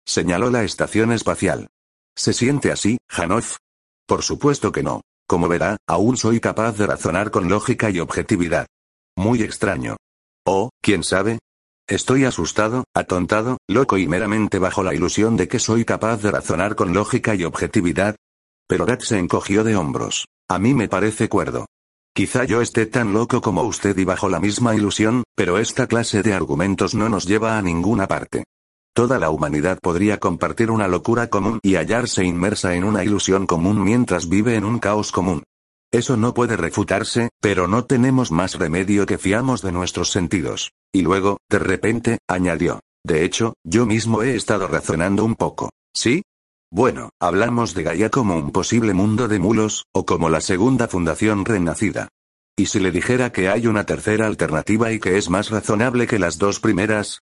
Speaker 1: Señaló la estación espacial. ¿Se siente así, Hanoff? Por supuesto que no. Como verá, aún soy capaz de razonar con lógica y objetividad. Muy extraño. Oh, quién sabe. Estoy asustado, atontado, loco y meramente bajo la ilusión de que soy capaz de razonar con lógica y objetividad, pero Rat se encogió de hombros. A mí me parece cuerdo. Quizá yo esté tan loco como usted y bajo la misma ilusión, pero esta clase de argumentos no nos lleva a ninguna parte. Toda la humanidad podría compartir una locura común y hallarse inmersa en una ilusión común mientras vive en un caos común. Eso no puede refutarse, pero no tenemos más remedio que fiamos de nuestros sentidos. Y luego, de repente, añadió. De hecho, yo mismo he estado razonando un poco. ¿Sí? Bueno, hablamos de Gaia como un posible mundo de mulos, o como la segunda fundación renacida. ¿Y si le dijera que hay una tercera alternativa y que es más razonable que las dos primeras?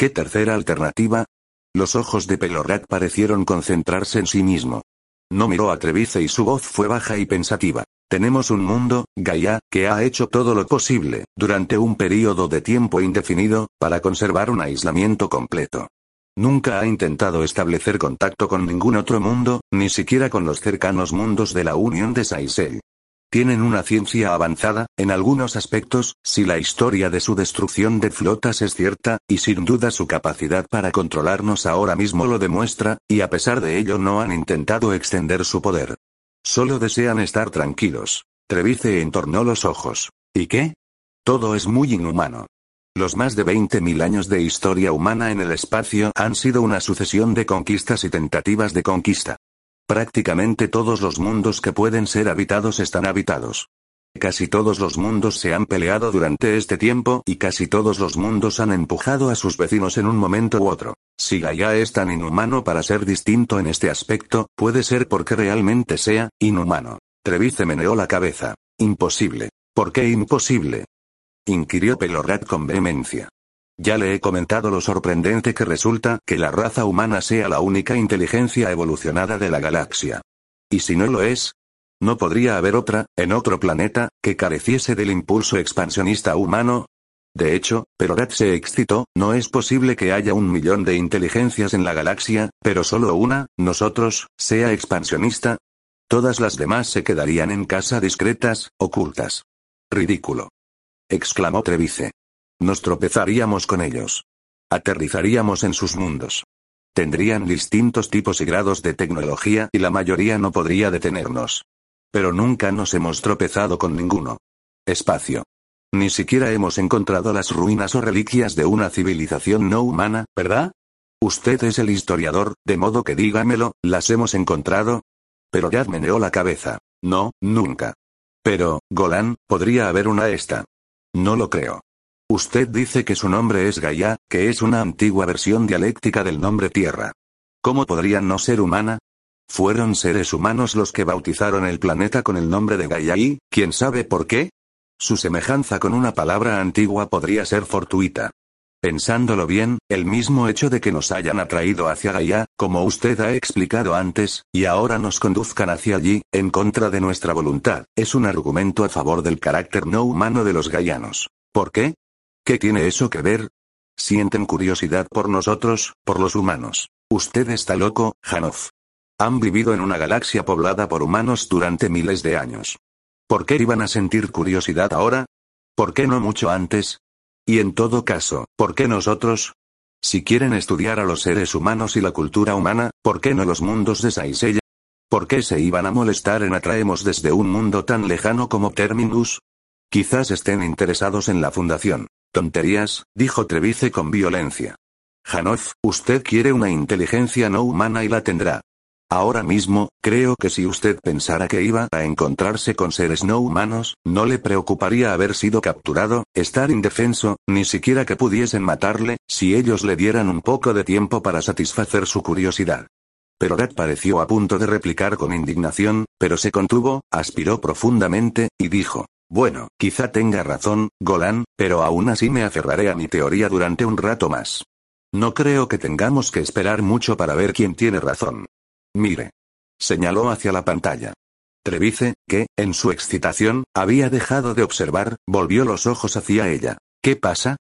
Speaker 1: ¿Qué tercera alternativa? Los ojos de Pelorat parecieron concentrarse en sí mismo. No miró a Trevice y su voz fue baja y pensativa. Tenemos un mundo, Gaia, que ha hecho todo lo posible, durante un período de tiempo indefinido, para conservar un aislamiento completo. Nunca ha intentado establecer contacto con ningún otro mundo, ni siquiera con los cercanos mundos de la Unión de Saisel. Tienen una ciencia avanzada, en algunos aspectos, si la historia de su destrucción de flotas es cierta, y sin duda su capacidad para controlarnos ahora mismo lo demuestra, y a pesar de ello no han intentado extender su poder. Solo desean estar tranquilos. Trevice entornó los ojos. ¿Y qué? Todo es muy inhumano. Los más de 20.000 años de historia humana en el espacio han sido una sucesión de conquistas y tentativas de conquista. Prácticamente todos los mundos que pueden ser habitados están habitados. Casi todos los mundos se han peleado durante este tiempo y casi todos los mundos han empujado a sus vecinos en un momento u otro. Si Gaia es tan inhumano para ser distinto en este aspecto, puede ser porque realmente sea inhumano. Trevice meneó la cabeza. Imposible. ¿Por qué imposible? inquirió Pelorat con vehemencia. Ya le he comentado lo sorprendente que resulta que la raza humana sea la única inteligencia evolucionada de la galaxia. ¿Y si no lo es? ¿No podría haber otra, en otro planeta, que careciese del impulso expansionista humano? De hecho, Pelorat se excitó, no es posible que haya un millón de inteligencias en la galaxia, pero solo una, nosotros, sea expansionista. Todas las demás se quedarían en casa discretas, ocultas. Ridículo exclamó Trevice. Nos tropezaríamos con ellos. Aterrizaríamos en sus mundos. Tendrían distintos tipos y grados de tecnología y la mayoría no podría detenernos. Pero nunca nos hemos tropezado con ninguno. Espacio. Ni siquiera hemos encontrado las ruinas o reliquias de una civilización no humana, ¿verdad? Usted es el historiador, de modo que dígamelo, ¿las hemos encontrado? Pero ya meneó la cabeza. No, nunca. Pero, Golan, podría haber una esta. No lo creo. Usted dice que su nombre es Gaia, que es una antigua versión dialéctica del nombre Tierra. ¿Cómo podrían no ser humana? Fueron seres humanos los que bautizaron el planeta con el nombre de Gaia y, ¿quién sabe por qué? Su semejanza con una palabra antigua podría ser fortuita. Pensándolo bien, el mismo hecho de que nos hayan atraído hacia Gaia, como usted ha explicado antes, y ahora nos conduzcan hacia allí, en contra de nuestra voluntad, es un argumento a favor del carácter no humano de los gaianos. ¿Por qué? ¿Qué tiene eso que ver? Sienten curiosidad por nosotros, por los humanos. Usted está loco, Hanoff. Han vivido en una galaxia poblada por humanos durante miles de años. ¿Por qué iban a sentir curiosidad ahora? ¿Por qué no mucho antes? Y en todo caso, ¿por qué nosotros? Si quieren estudiar a los seres humanos y la cultura humana, ¿por qué no los mundos de Saisella? ¿Por qué se iban a molestar en atraemos desde un mundo tan lejano como Terminus? Quizás estén interesados en la fundación. Tonterías, dijo Trevice con violencia. Hanoff, usted quiere una inteligencia no humana y la tendrá. Ahora mismo, creo que si usted pensara que iba a encontrarse con seres no humanos, no le preocuparía haber sido capturado, estar indefenso, ni siquiera que pudiesen matarle, si ellos le dieran un poco de tiempo para satisfacer su curiosidad. Pero Rat pareció a punto de replicar con indignación, pero se contuvo, aspiró profundamente, y dijo, bueno, quizá tenga razón, Golan, pero aún así me aferraré a mi teoría durante un rato más. No creo que tengamos que esperar mucho para ver quién tiene razón. Mire. Señaló hacia la pantalla. Trevice, que, en su excitación, había dejado de observar, volvió los ojos hacia ella. ¿Qué pasa?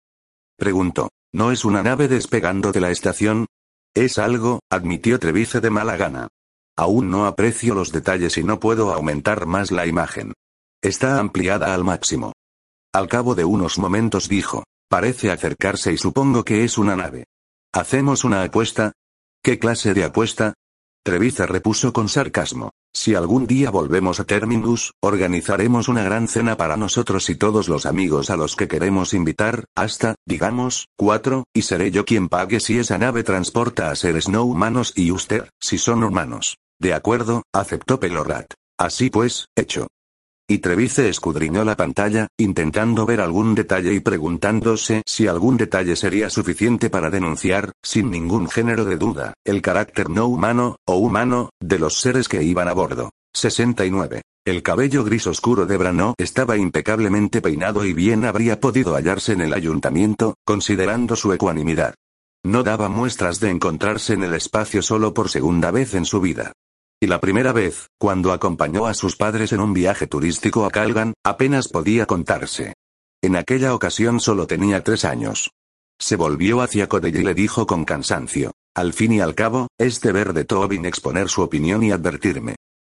Speaker 1: Preguntó. ¿No es una nave despegando de la estación? Es algo, admitió Trevice de mala gana. Aún no aprecio los detalles y no puedo aumentar más la imagen. Está ampliada al máximo. Al cabo de unos momentos dijo, parece acercarse y supongo que es una nave. ¿Hacemos una apuesta? ¿Qué clase de apuesta? Trevice repuso con sarcasmo. Si algún día volvemos a Terminus, organizaremos una gran cena para nosotros y todos los amigos a los que queremos invitar, hasta, digamos, cuatro, y seré yo quien pague si esa nave transporta a seres no humanos y usted, si son humanos. De acuerdo, aceptó Pelorat. Así pues, hecho. Y Trevice escudriñó la pantalla, intentando ver algún detalle y preguntándose si algún detalle sería suficiente para denunciar, sin ningún género de duda, el carácter no humano, o humano, de los seres que iban a bordo. 69. El cabello gris oscuro de Brano estaba impecablemente peinado y bien habría podido hallarse en el ayuntamiento, considerando su ecuanimidad. No daba muestras de encontrarse en el espacio solo por segunda vez en su vida. Y la primera vez, cuando acompañó a sus padres en un viaje turístico a Calgan, apenas podía contarse. En aquella ocasión solo tenía tres años. Se volvió hacia Codell y le dijo con cansancio. Al fin y al cabo, es deber de Tobin exponer su opinión y advertirme.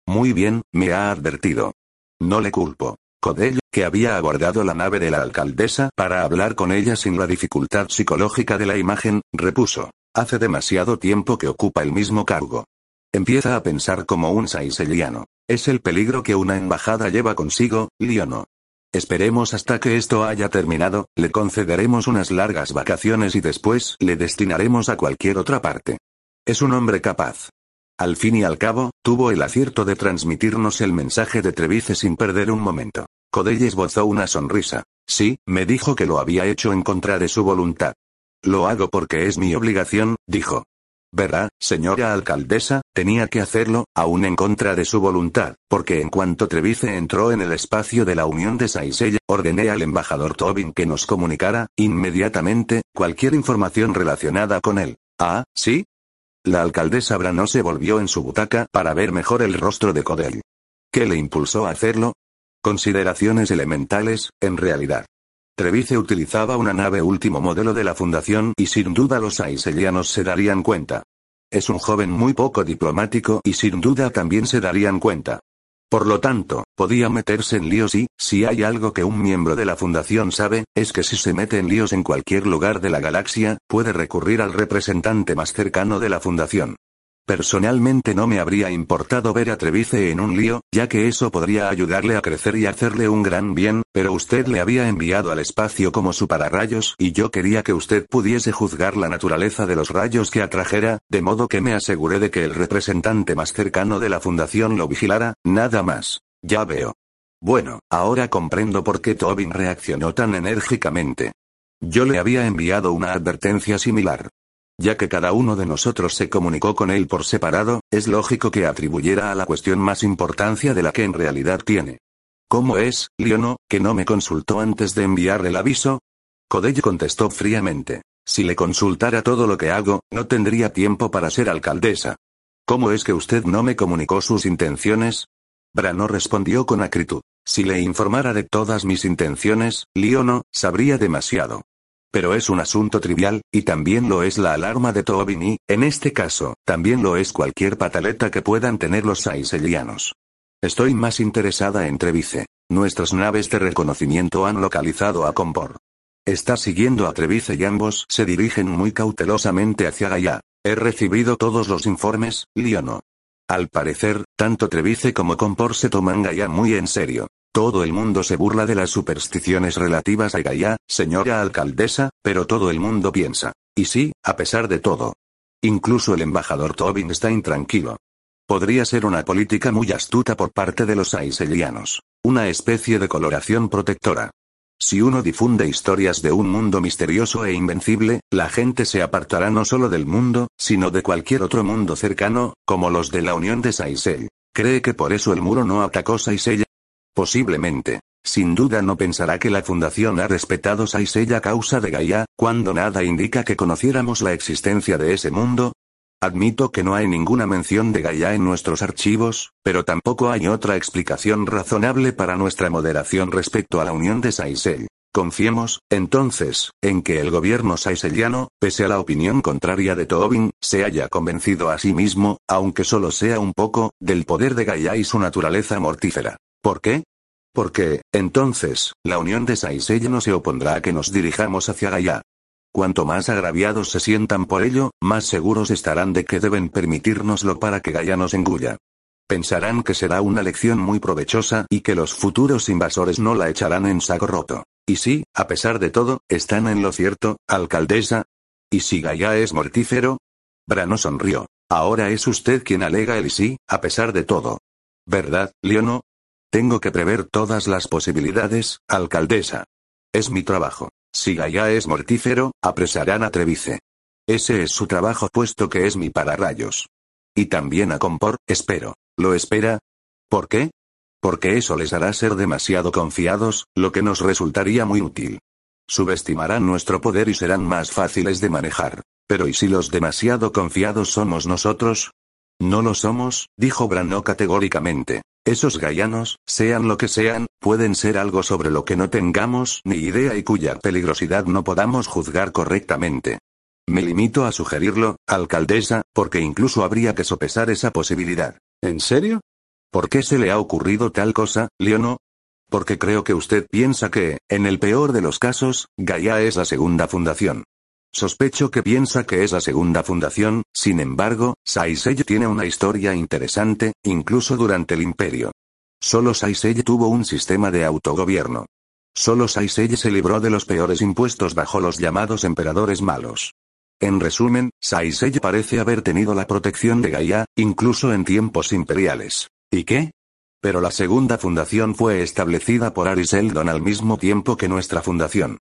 Speaker 1: Muy bien, me ha advertido. No le culpo. Codell, que había abordado la nave de la alcaldesa para hablar con ella sin la dificultad psicológica de la imagen, repuso. Hace demasiado tiempo que ocupa el mismo cargo. Empieza a pensar como un saiseliano. Es el peligro que una embajada lleva consigo, Liono. Esperemos hasta que esto haya terminado, le concederemos unas largas vacaciones y después le destinaremos a cualquier otra parte. Es un hombre capaz. Al fin y al cabo, tuvo el acierto de transmitirnos el mensaje de Trevice sin perder un momento. Codell esbozó una sonrisa. Sí, me dijo que lo había hecho en contra de su voluntad. Lo hago porque es mi obligación, dijo. Verá, señora alcaldesa, tenía que hacerlo, aún en contra de su voluntad, porque en cuanto Trevice entró en el espacio de la Unión de Saisella, ordené al embajador Tobin que nos comunicara, inmediatamente, cualquier información relacionada con él. Ah, ¿sí? La alcaldesa Brano se volvió en su butaca para ver mejor el rostro de Codell. ¿Qué le impulsó a hacerlo? Consideraciones elementales, en realidad. Trevice utilizaba una nave último modelo de la Fundación y sin duda los aisellianos se darían cuenta. Es un joven muy poco diplomático y sin duda también se darían cuenta. Por lo tanto, podía meterse en líos y, si hay algo que un miembro de la Fundación sabe, es que si se mete en líos en cualquier lugar de la galaxia, puede recurrir al representante más cercano de la Fundación. Personalmente no me habría importado ver a Trevice en un lío, ya que eso podría ayudarle a crecer y hacerle un gran bien, pero usted le había enviado al espacio como su pararrayos y yo quería que usted pudiese juzgar la naturaleza de los rayos que atrajera, de modo que me aseguré de que el representante más cercano de la fundación lo vigilara, nada más. Ya veo. Bueno, ahora comprendo por qué Tobin reaccionó tan enérgicamente. Yo le había enviado una advertencia similar. Ya que cada uno de nosotros se comunicó con él por separado, es lógico que atribuyera a la cuestión más importancia de la que en realidad tiene. ¿Cómo es, Liono, que no me consultó antes de enviar el aviso? Codell contestó fríamente. Si le consultara todo lo que hago, no tendría tiempo para ser alcaldesa. ¿Cómo es que usted no me comunicó sus intenciones? Brano respondió con acritud. Si le informara de todas mis intenciones, Liono, sabría demasiado. Pero es un asunto trivial, y también lo es la alarma de Tobin y, en este caso, también lo es cualquier pataleta que puedan tener los saiselianos. Estoy más interesada en Trevice. Nuestras naves de reconocimiento han localizado a Compor. Está siguiendo a Trevice y ambos se dirigen muy cautelosamente hacia Gaia. He recibido todos los informes, Liono. Al parecer, tanto Trevice como Compor se toman Gaia muy en serio. Todo el mundo se burla de las supersticiones relativas a Gaia, señora alcaldesa, pero todo el mundo piensa. Y sí, a pesar de todo. Incluso el embajador Tobin está intranquilo. Podría ser una política muy astuta por parte de los aiselianos. Una especie de coloración protectora. Si uno difunde historias de un mundo misterioso e invencible, la gente se apartará no solo del mundo, sino de cualquier otro mundo cercano, como los de la Unión de Saisel. ¿Cree que por eso el muro no atacó Saisella? Posiblemente. Sin duda no pensará que la fundación ha respetado Saisella causa de Gaia, cuando nada indica que conociéramos la existencia de ese mundo, Admito que no hay ninguna mención de Gaia en nuestros archivos, pero tampoco hay otra explicación razonable para nuestra moderación respecto a la unión de Saisel. Confiemos, entonces, en que el gobierno saiseliano, pese a la opinión contraria de Tobin, se haya convencido a sí mismo, aunque solo sea un poco, del poder de Gaia y su naturaleza mortífera. ¿Por qué? Porque, entonces, la unión de Saisel no se opondrá a que nos dirijamos hacia Gaia. Cuanto más agraviados se sientan por ello, más seguros estarán de que deben permitírnoslo para que Gaia nos engulla. Pensarán que será una lección muy provechosa y que los futuros invasores no la echarán en saco roto. Y sí, a pesar de todo, están en lo cierto, alcaldesa. ¿Y si Gaia es mortífero? Brano sonrió. Ahora es usted quien alega el sí, a pesar de todo. ¿Verdad, Leono? Tengo que prever todas las posibilidades, alcaldesa. Es mi trabajo. Si Gaia es mortífero, apresarán a Trevice. Ese es su trabajo puesto que es mi pararrayos. Y también a Compor, espero. ¿Lo espera? ¿Por qué? Porque eso les hará ser demasiado confiados, lo que nos resultaría muy útil. Subestimarán nuestro poder y serán más fáciles de manejar. Pero ¿y si los demasiado confiados somos nosotros? No lo somos, dijo Brano categóricamente. Esos gallanos, sean lo que sean, pueden ser algo sobre lo que no tengamos ni idea y cuya peligrosidad no podamos juzgar correctamente. Me limito a sugerirlo, alcaldesa, porque incluso habría que sopesar esa posibilidad. ¿En serio? ¿Por qué se le ha ocurrido tal cosa, Leono? Porque creo que usted piensa que, en el peor de los casos, Gaia es la segunda fundación. Sospecho que piensa que es la segunda fundación, sin embargo, Saisei tiene una historia interesante, incluso durante el imperio. Solo Saisei tuvo un sistema de autogobierno. Solo Saisei se libró de los peores impuestos bajo los llamados emperadores malos. En resumen, Saisei parece haber tenido la protección de Gaia, incluso en tiempos imperiales. ¿Y qué? Pero la segunda fundación fue establecida por Ariseldon al mismo tiempo que nuestra fundación.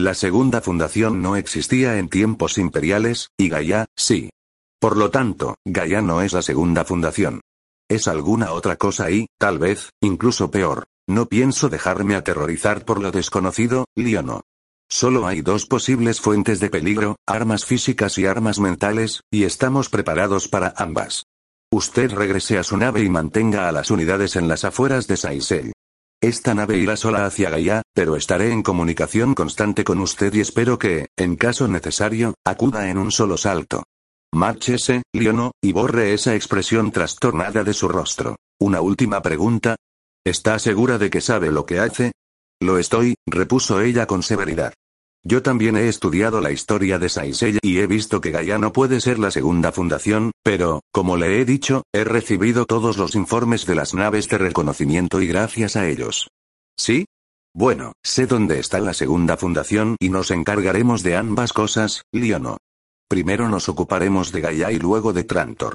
Speaker 1: La segunda fundación no existía en tiempos imperiales, y Gaia, sí. Por lo tanto, Gaia no es la segunda fundación. Es alguna otra cosa y, tal vez, incluso peor. No pienso dejarme aterrorizar por lo desconocido, Liono. Solo hay dos posibles fuentes de peligro, armas físicas y armas mentales, y estamos preparados para ambas. Usted regrese a su nave y mantenga a las unidades en las afueras de Saisel. Esta nave irá sola hacia Gaia, pero estaré en comunicación constante con usted y espero que, en caso necesario, acuda en un solo salto. Márchese, Liono, y borre esa expresión trastornada de su rostro. Una última pregunta. ¿Está segura de que sabe lo que hace? Lo estoy, repuso ella con severidad. Yo también he estudiado la historia de Saisei y he visto que Gaia no puede ser la segunda fundación, pero, como le he dicho, he recibido todos los informes de las naves de reconocimiento y gracias a ellos. ¿Sí? Bueno, sé dónde está la segunda fundación y nos encargaremos de ambas cosas, Liono. Primero nos ocuparemos de Gaia y luego de Trantor.